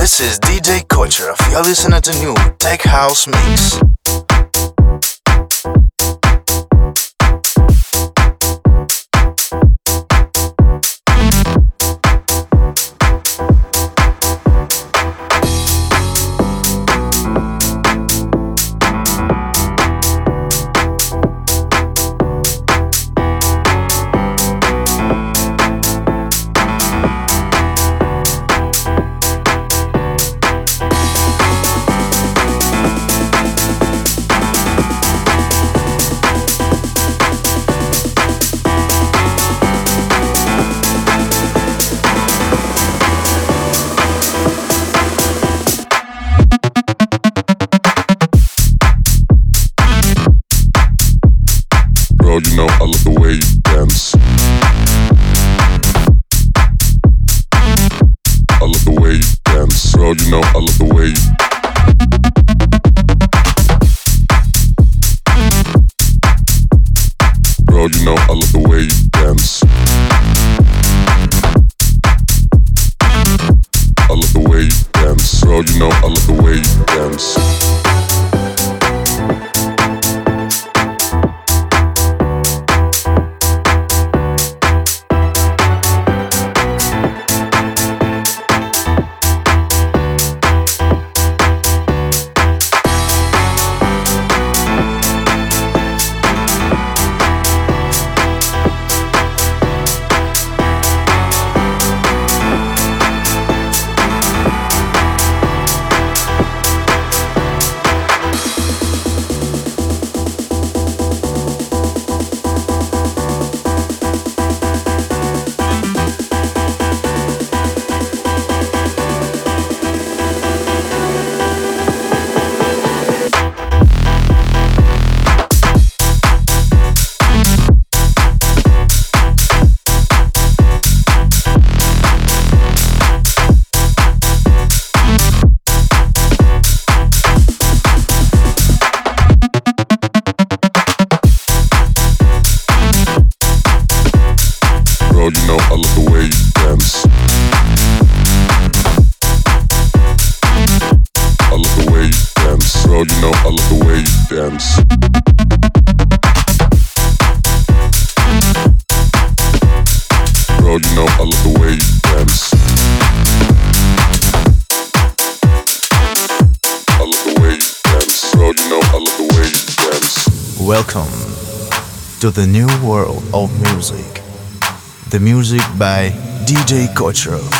This is DJ Kocherov. You're listening to new Tech House Mix. The new world of music. The music by DJ Kocherov.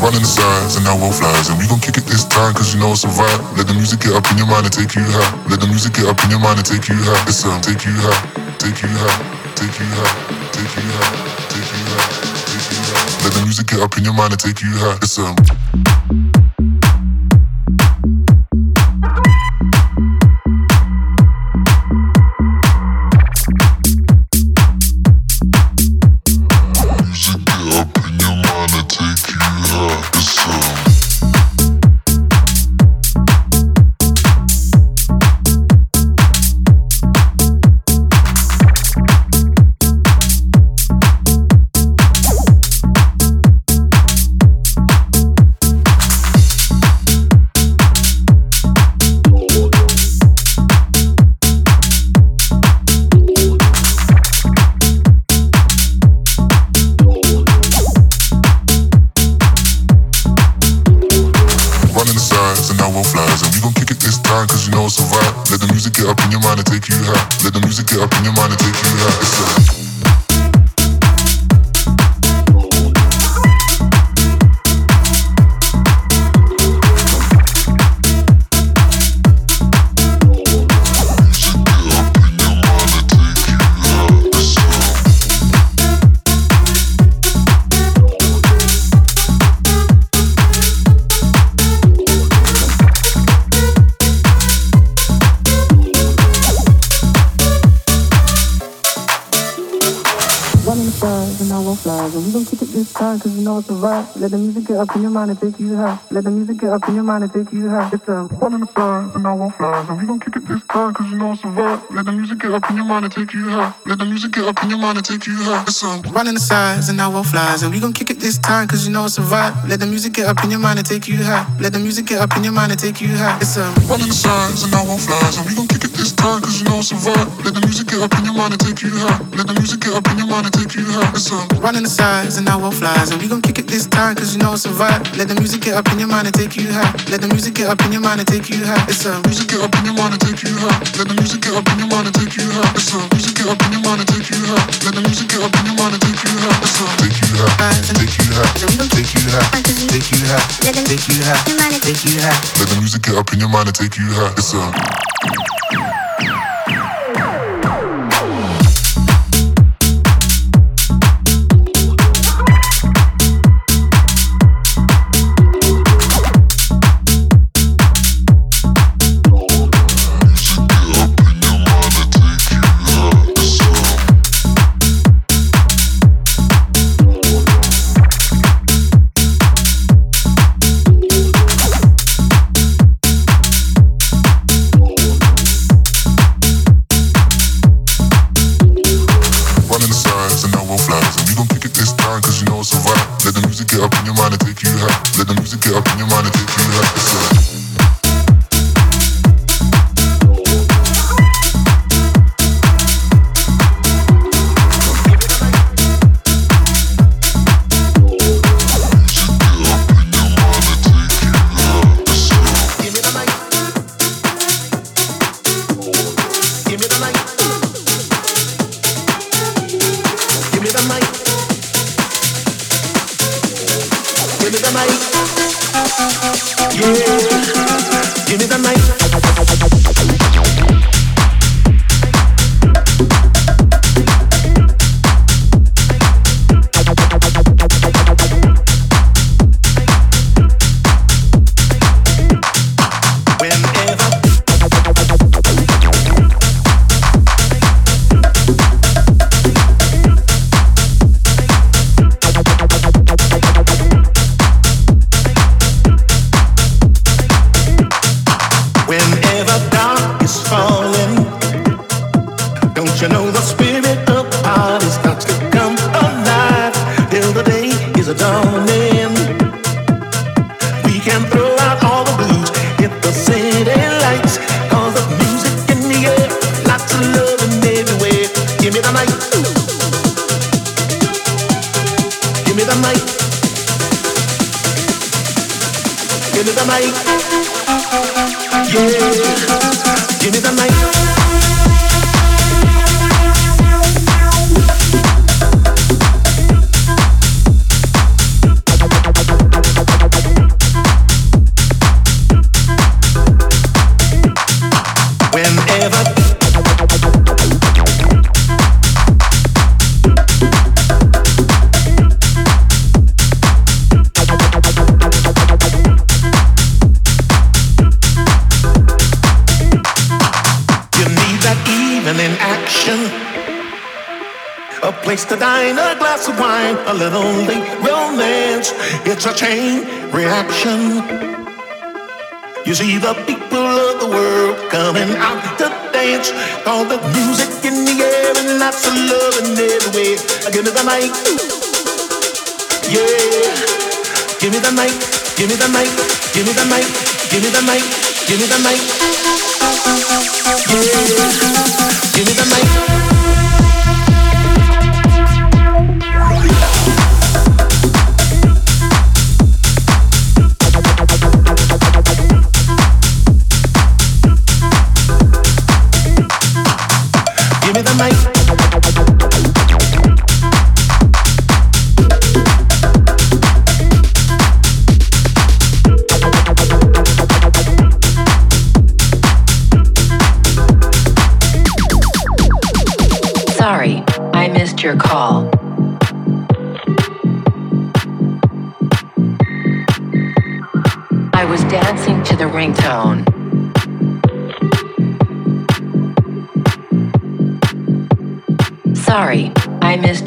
running the signs and now we'll flies And we gon' kick it this time cause you know it's a vibe Let the music get up in your mind and take you high Let the music get up in your mind and take you high It's um, take you high take you high, take you high, take you high, take you high, take you high. Let the music get up in your mind and take you high. It's up in your mind and take you high. Let the music get up in your mind and take you high. It's a one in the stars and I won't flies. And we gon' kick it this time, cause you know it's a vibe. Let the music get up in your mind and take you high. Let the music get up in your mind and take you high. It's a running the sides and I will flies. And we gon' kick it this time, cause you know it's a vibe. Let the music get up in your mind and take you high. Let the music get up in your mind and take you high. It's a running the sides and I won't flies. And we gon' kick it this time, cause you know it's vibe. Let the music get up in your mind and take you high. Let the music get up in your mind and take you high. It's a running the sides and I will flies. And we gon' kick it this time, cause you know it's a vibe. Let the music get up in your mind and take you high. Let the music get up in your mind and take you high. It's a music get up in your mind and take you high. Let the music get up in your mind and take you high. It's a music get up in your mind and take you high. Let the music get up in your mind and take you high. It's a take you high. Take you high. Take you high. Take you high. Take you high. Take you high. Let the music get up in your mind and take you high. It's a Thank you.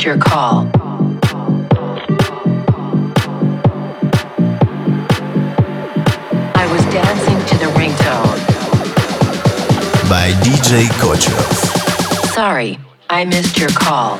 your call. I was dancing to the ringtone. By DJ Kocherov. Sorry, I missed your call.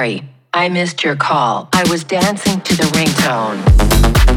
Sorry, I missed your call. I was dancing to the ringtone.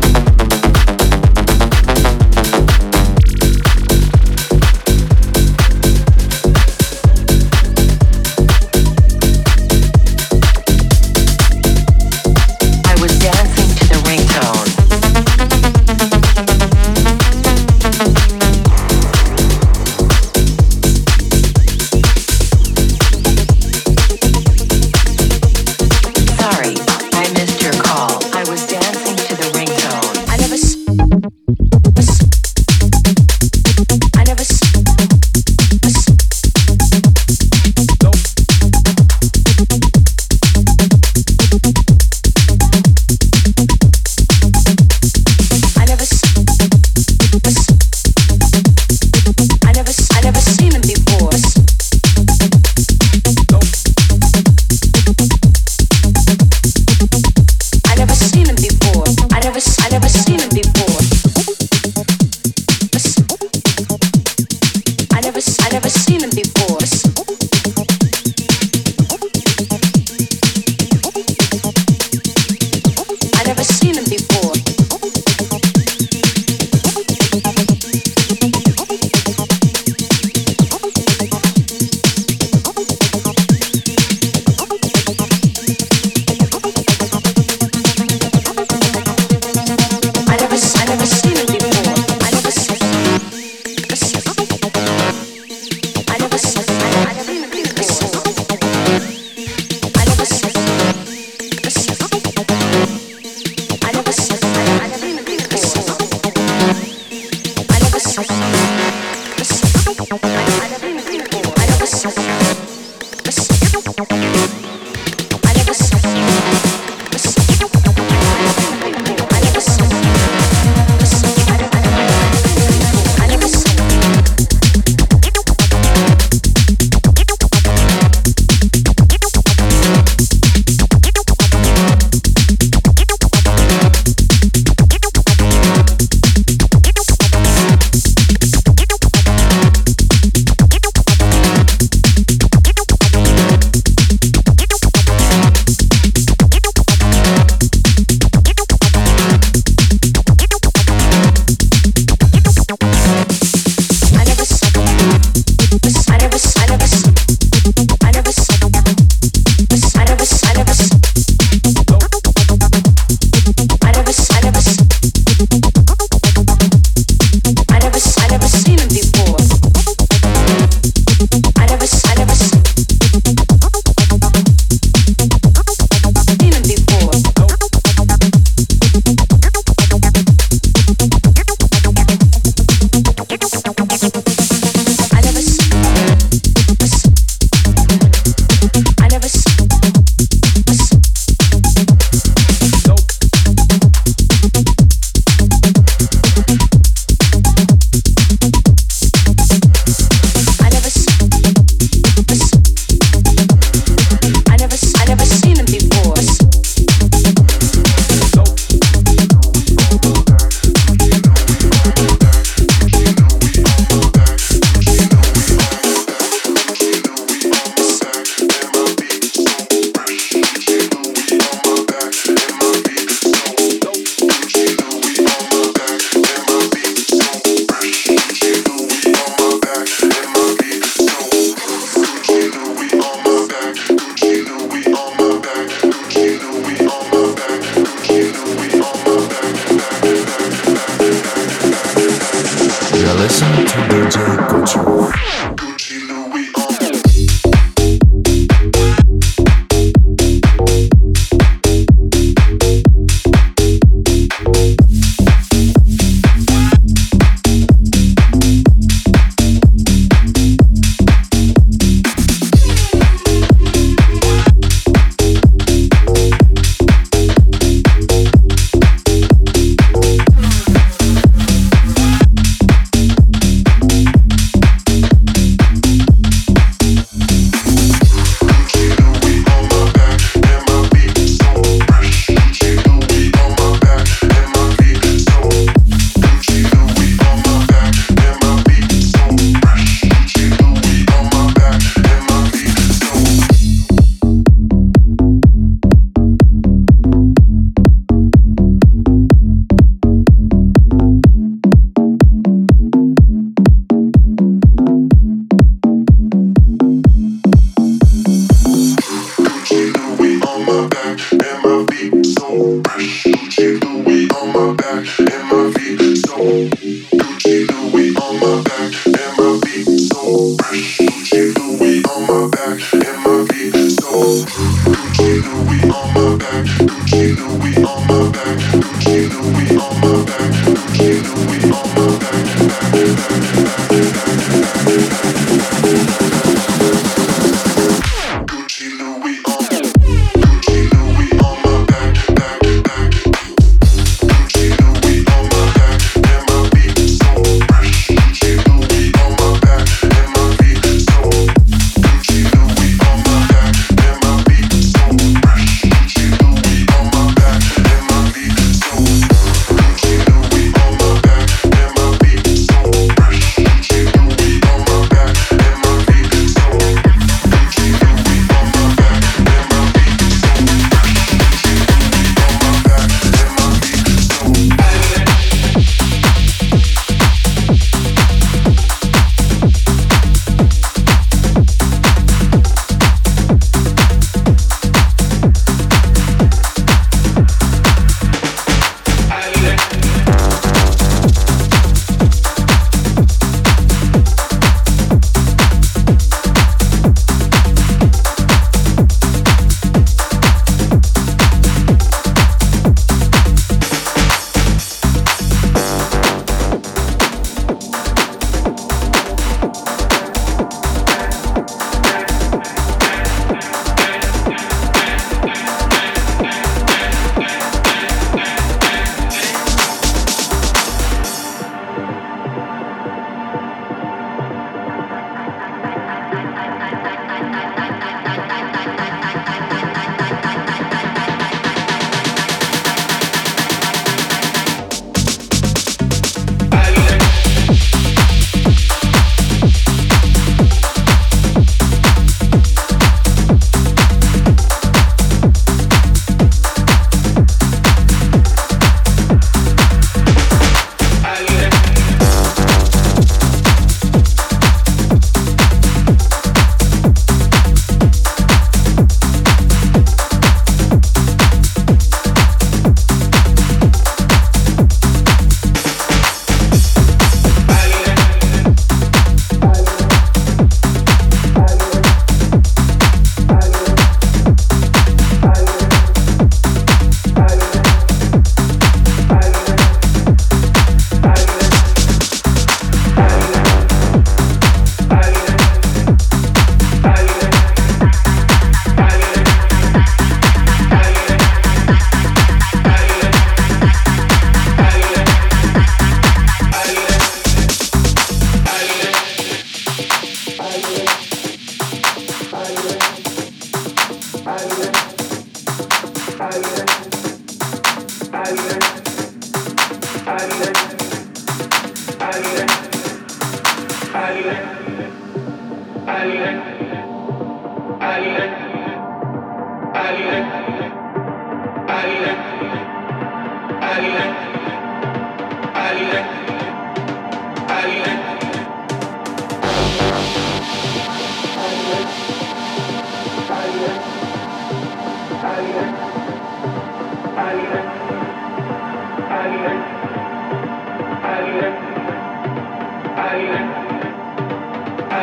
Gucci we on my back.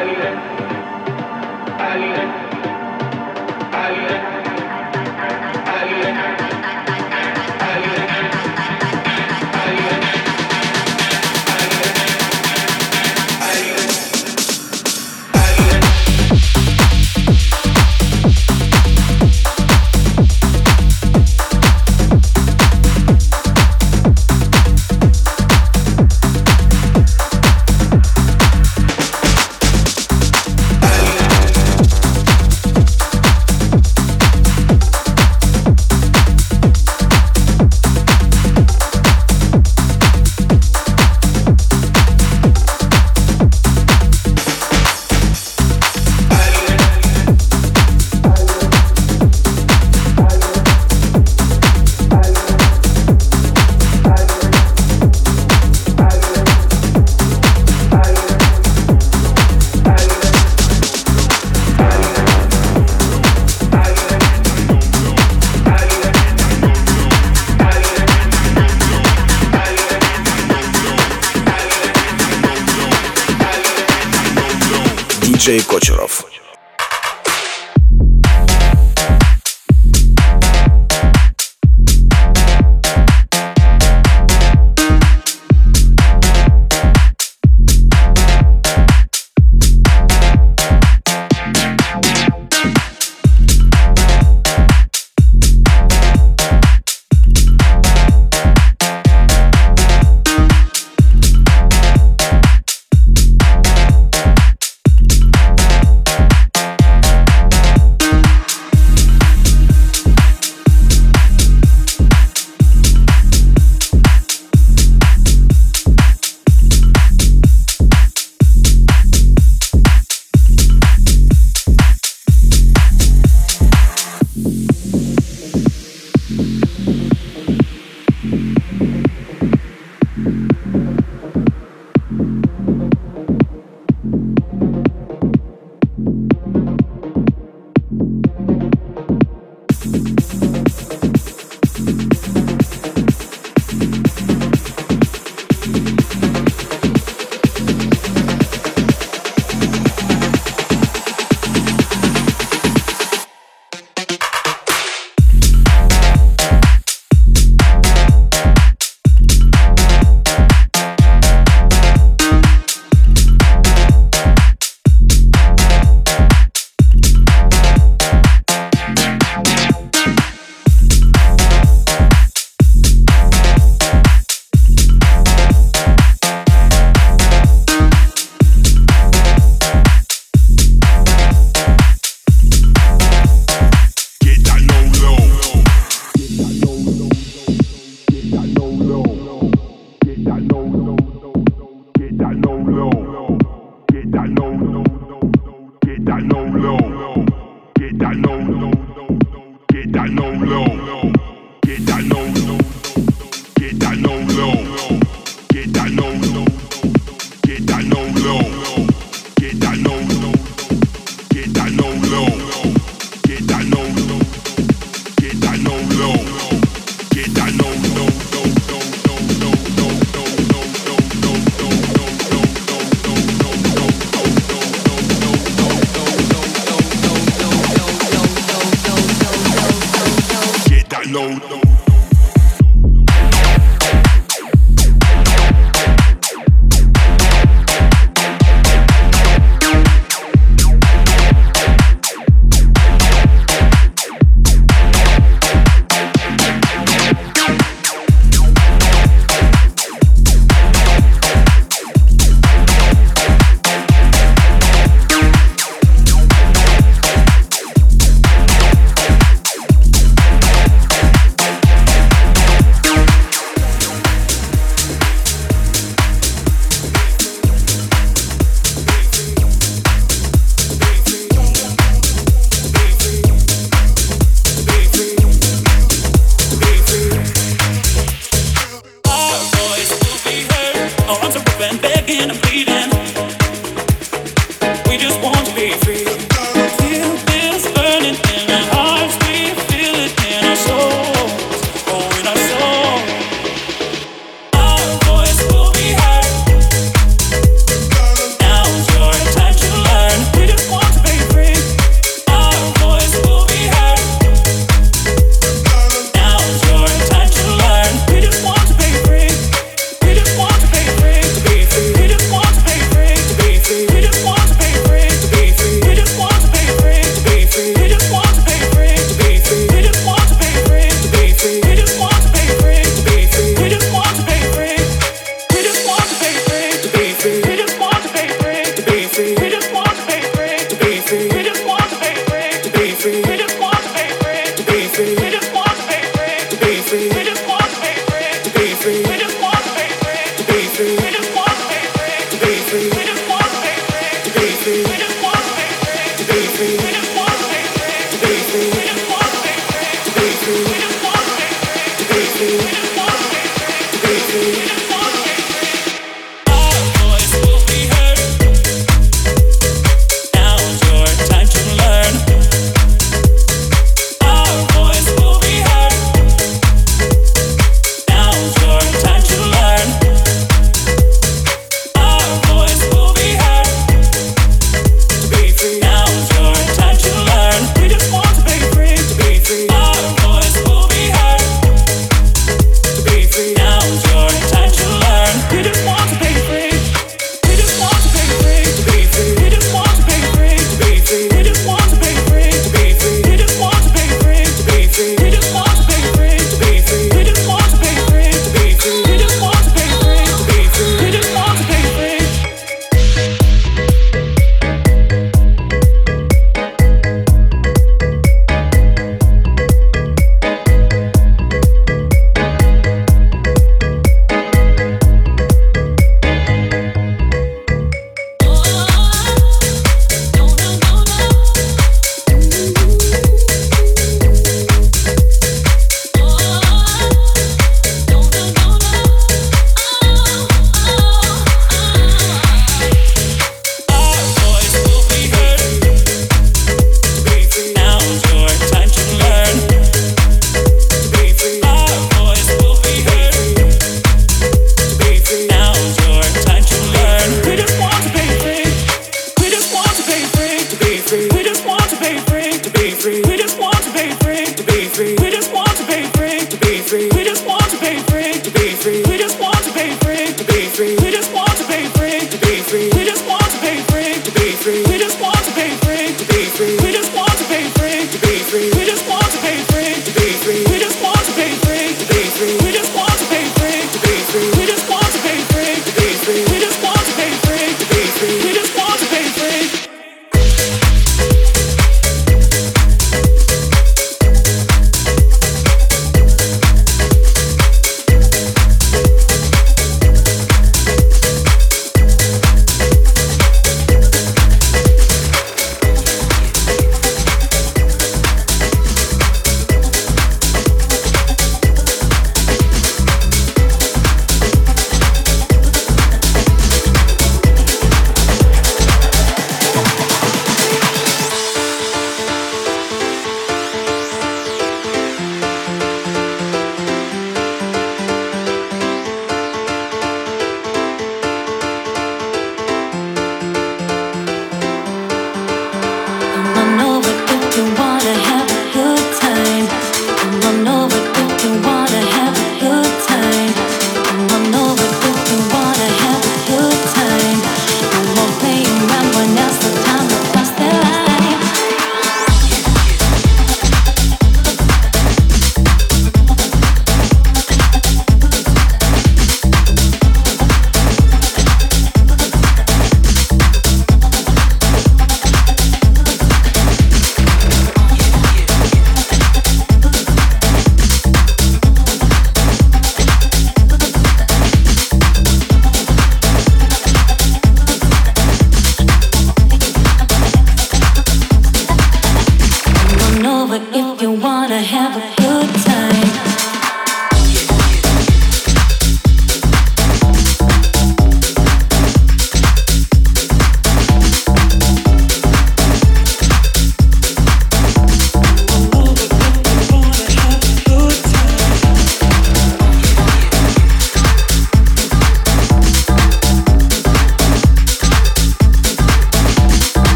Alien. Alien.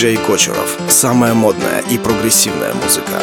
Диджей Кочеров. Самая модная и прогрессивная музыка.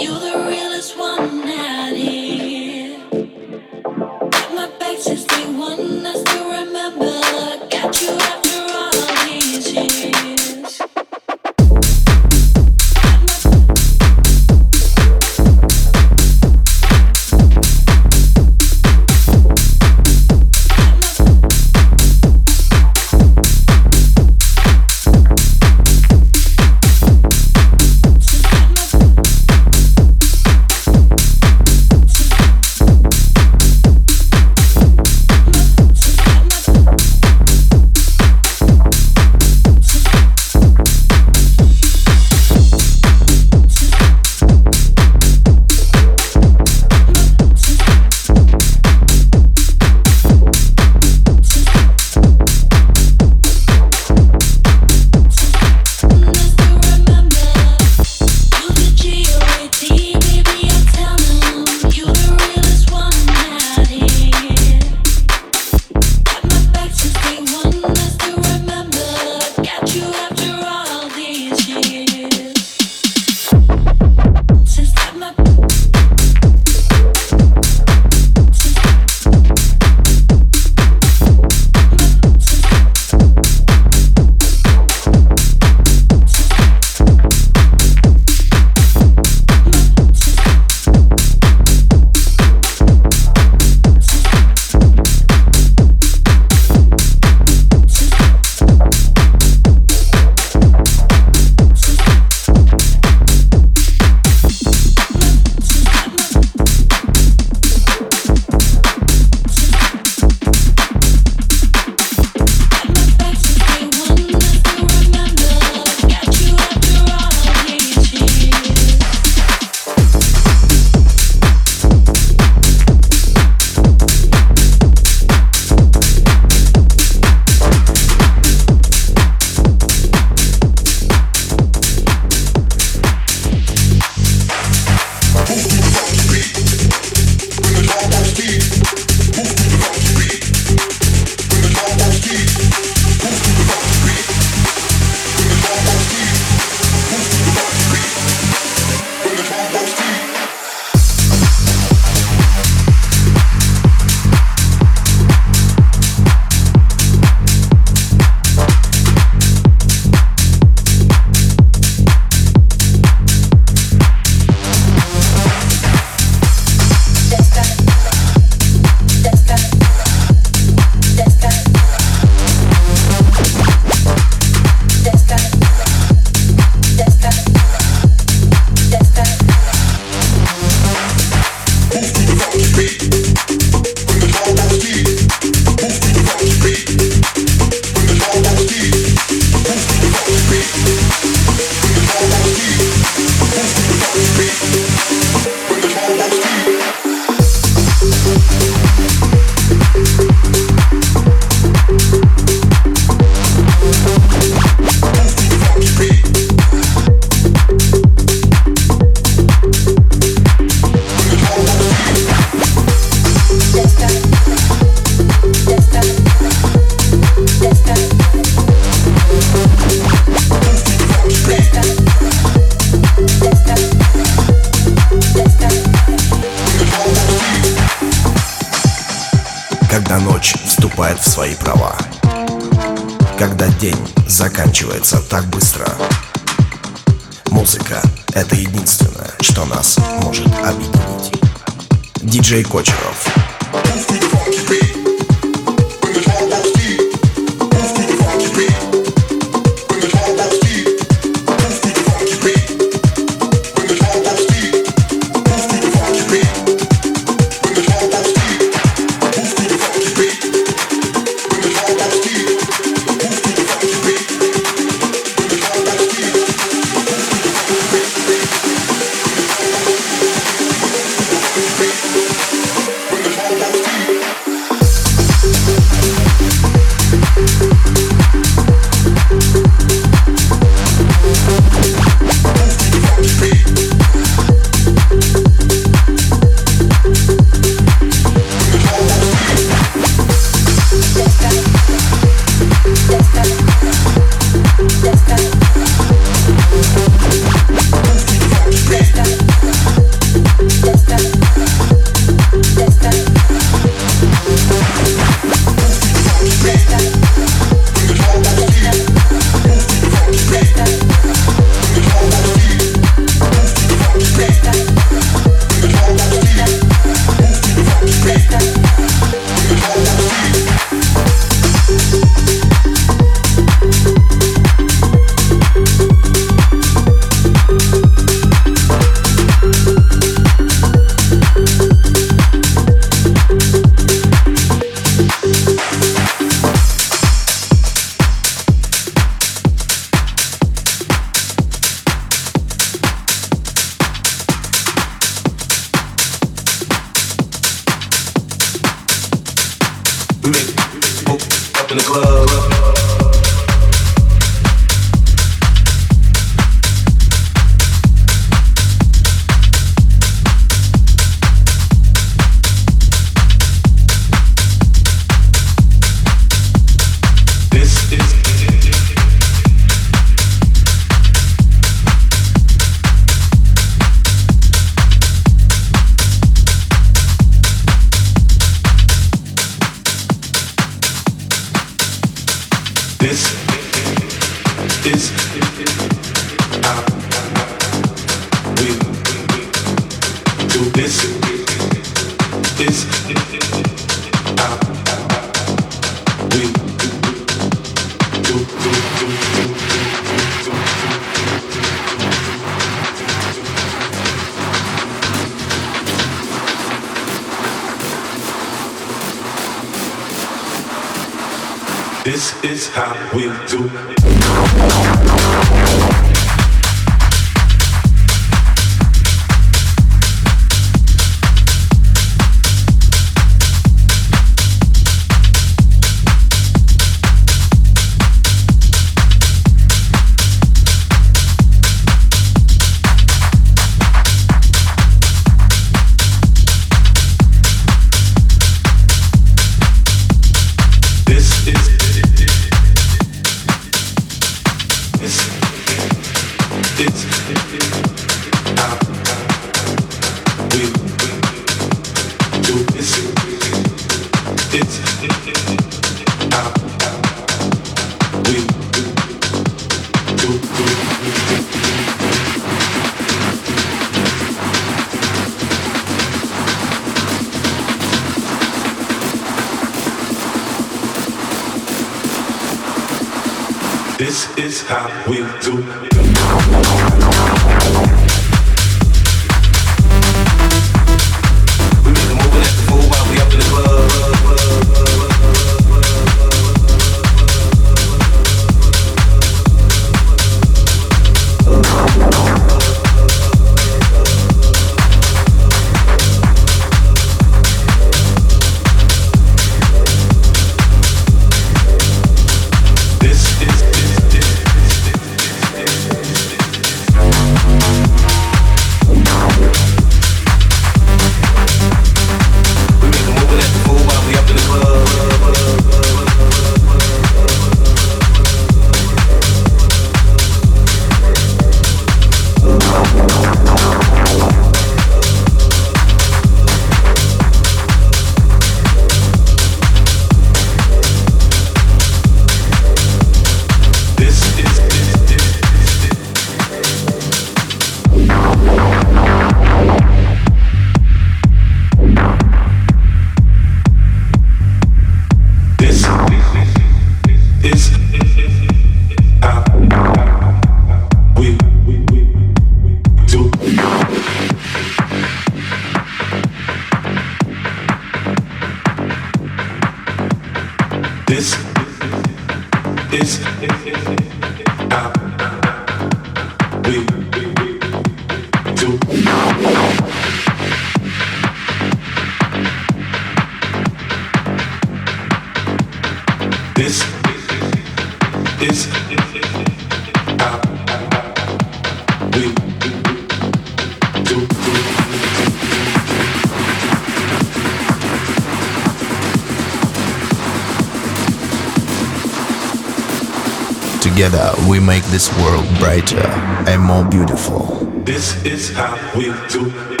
Together, we make this world brighter and more beautiful. This is how we do it.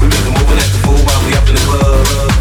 We make a movement at the pool while we up in the club.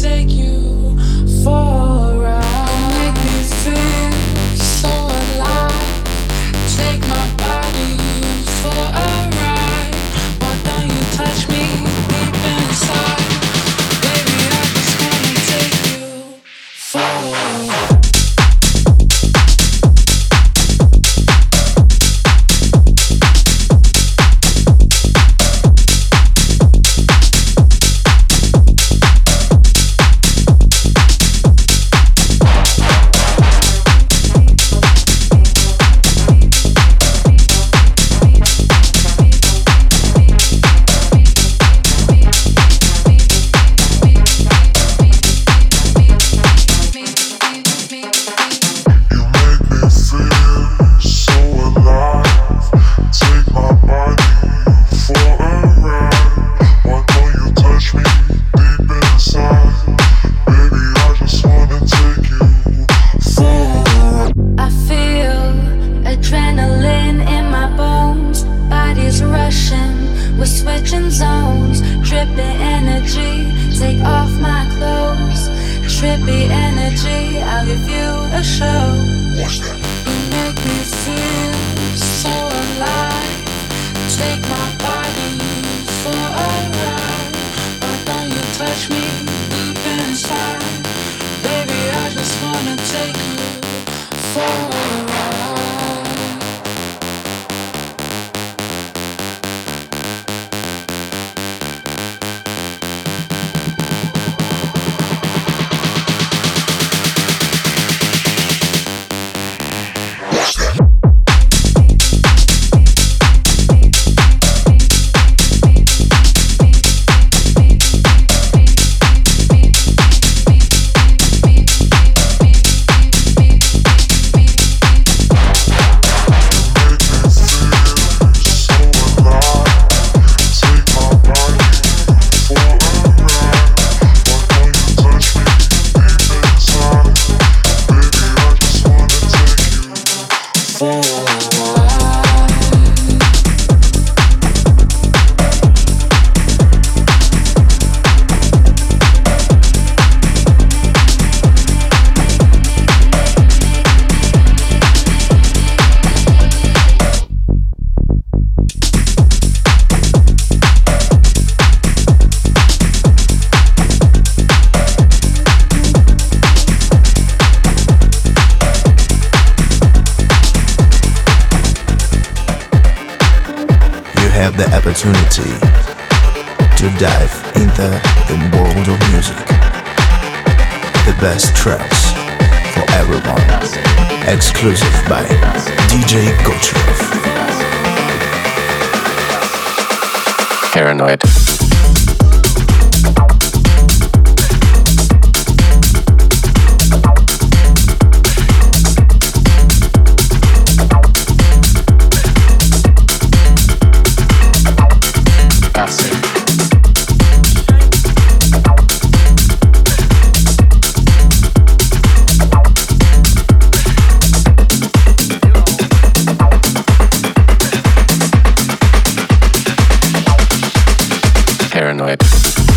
take you paranoid.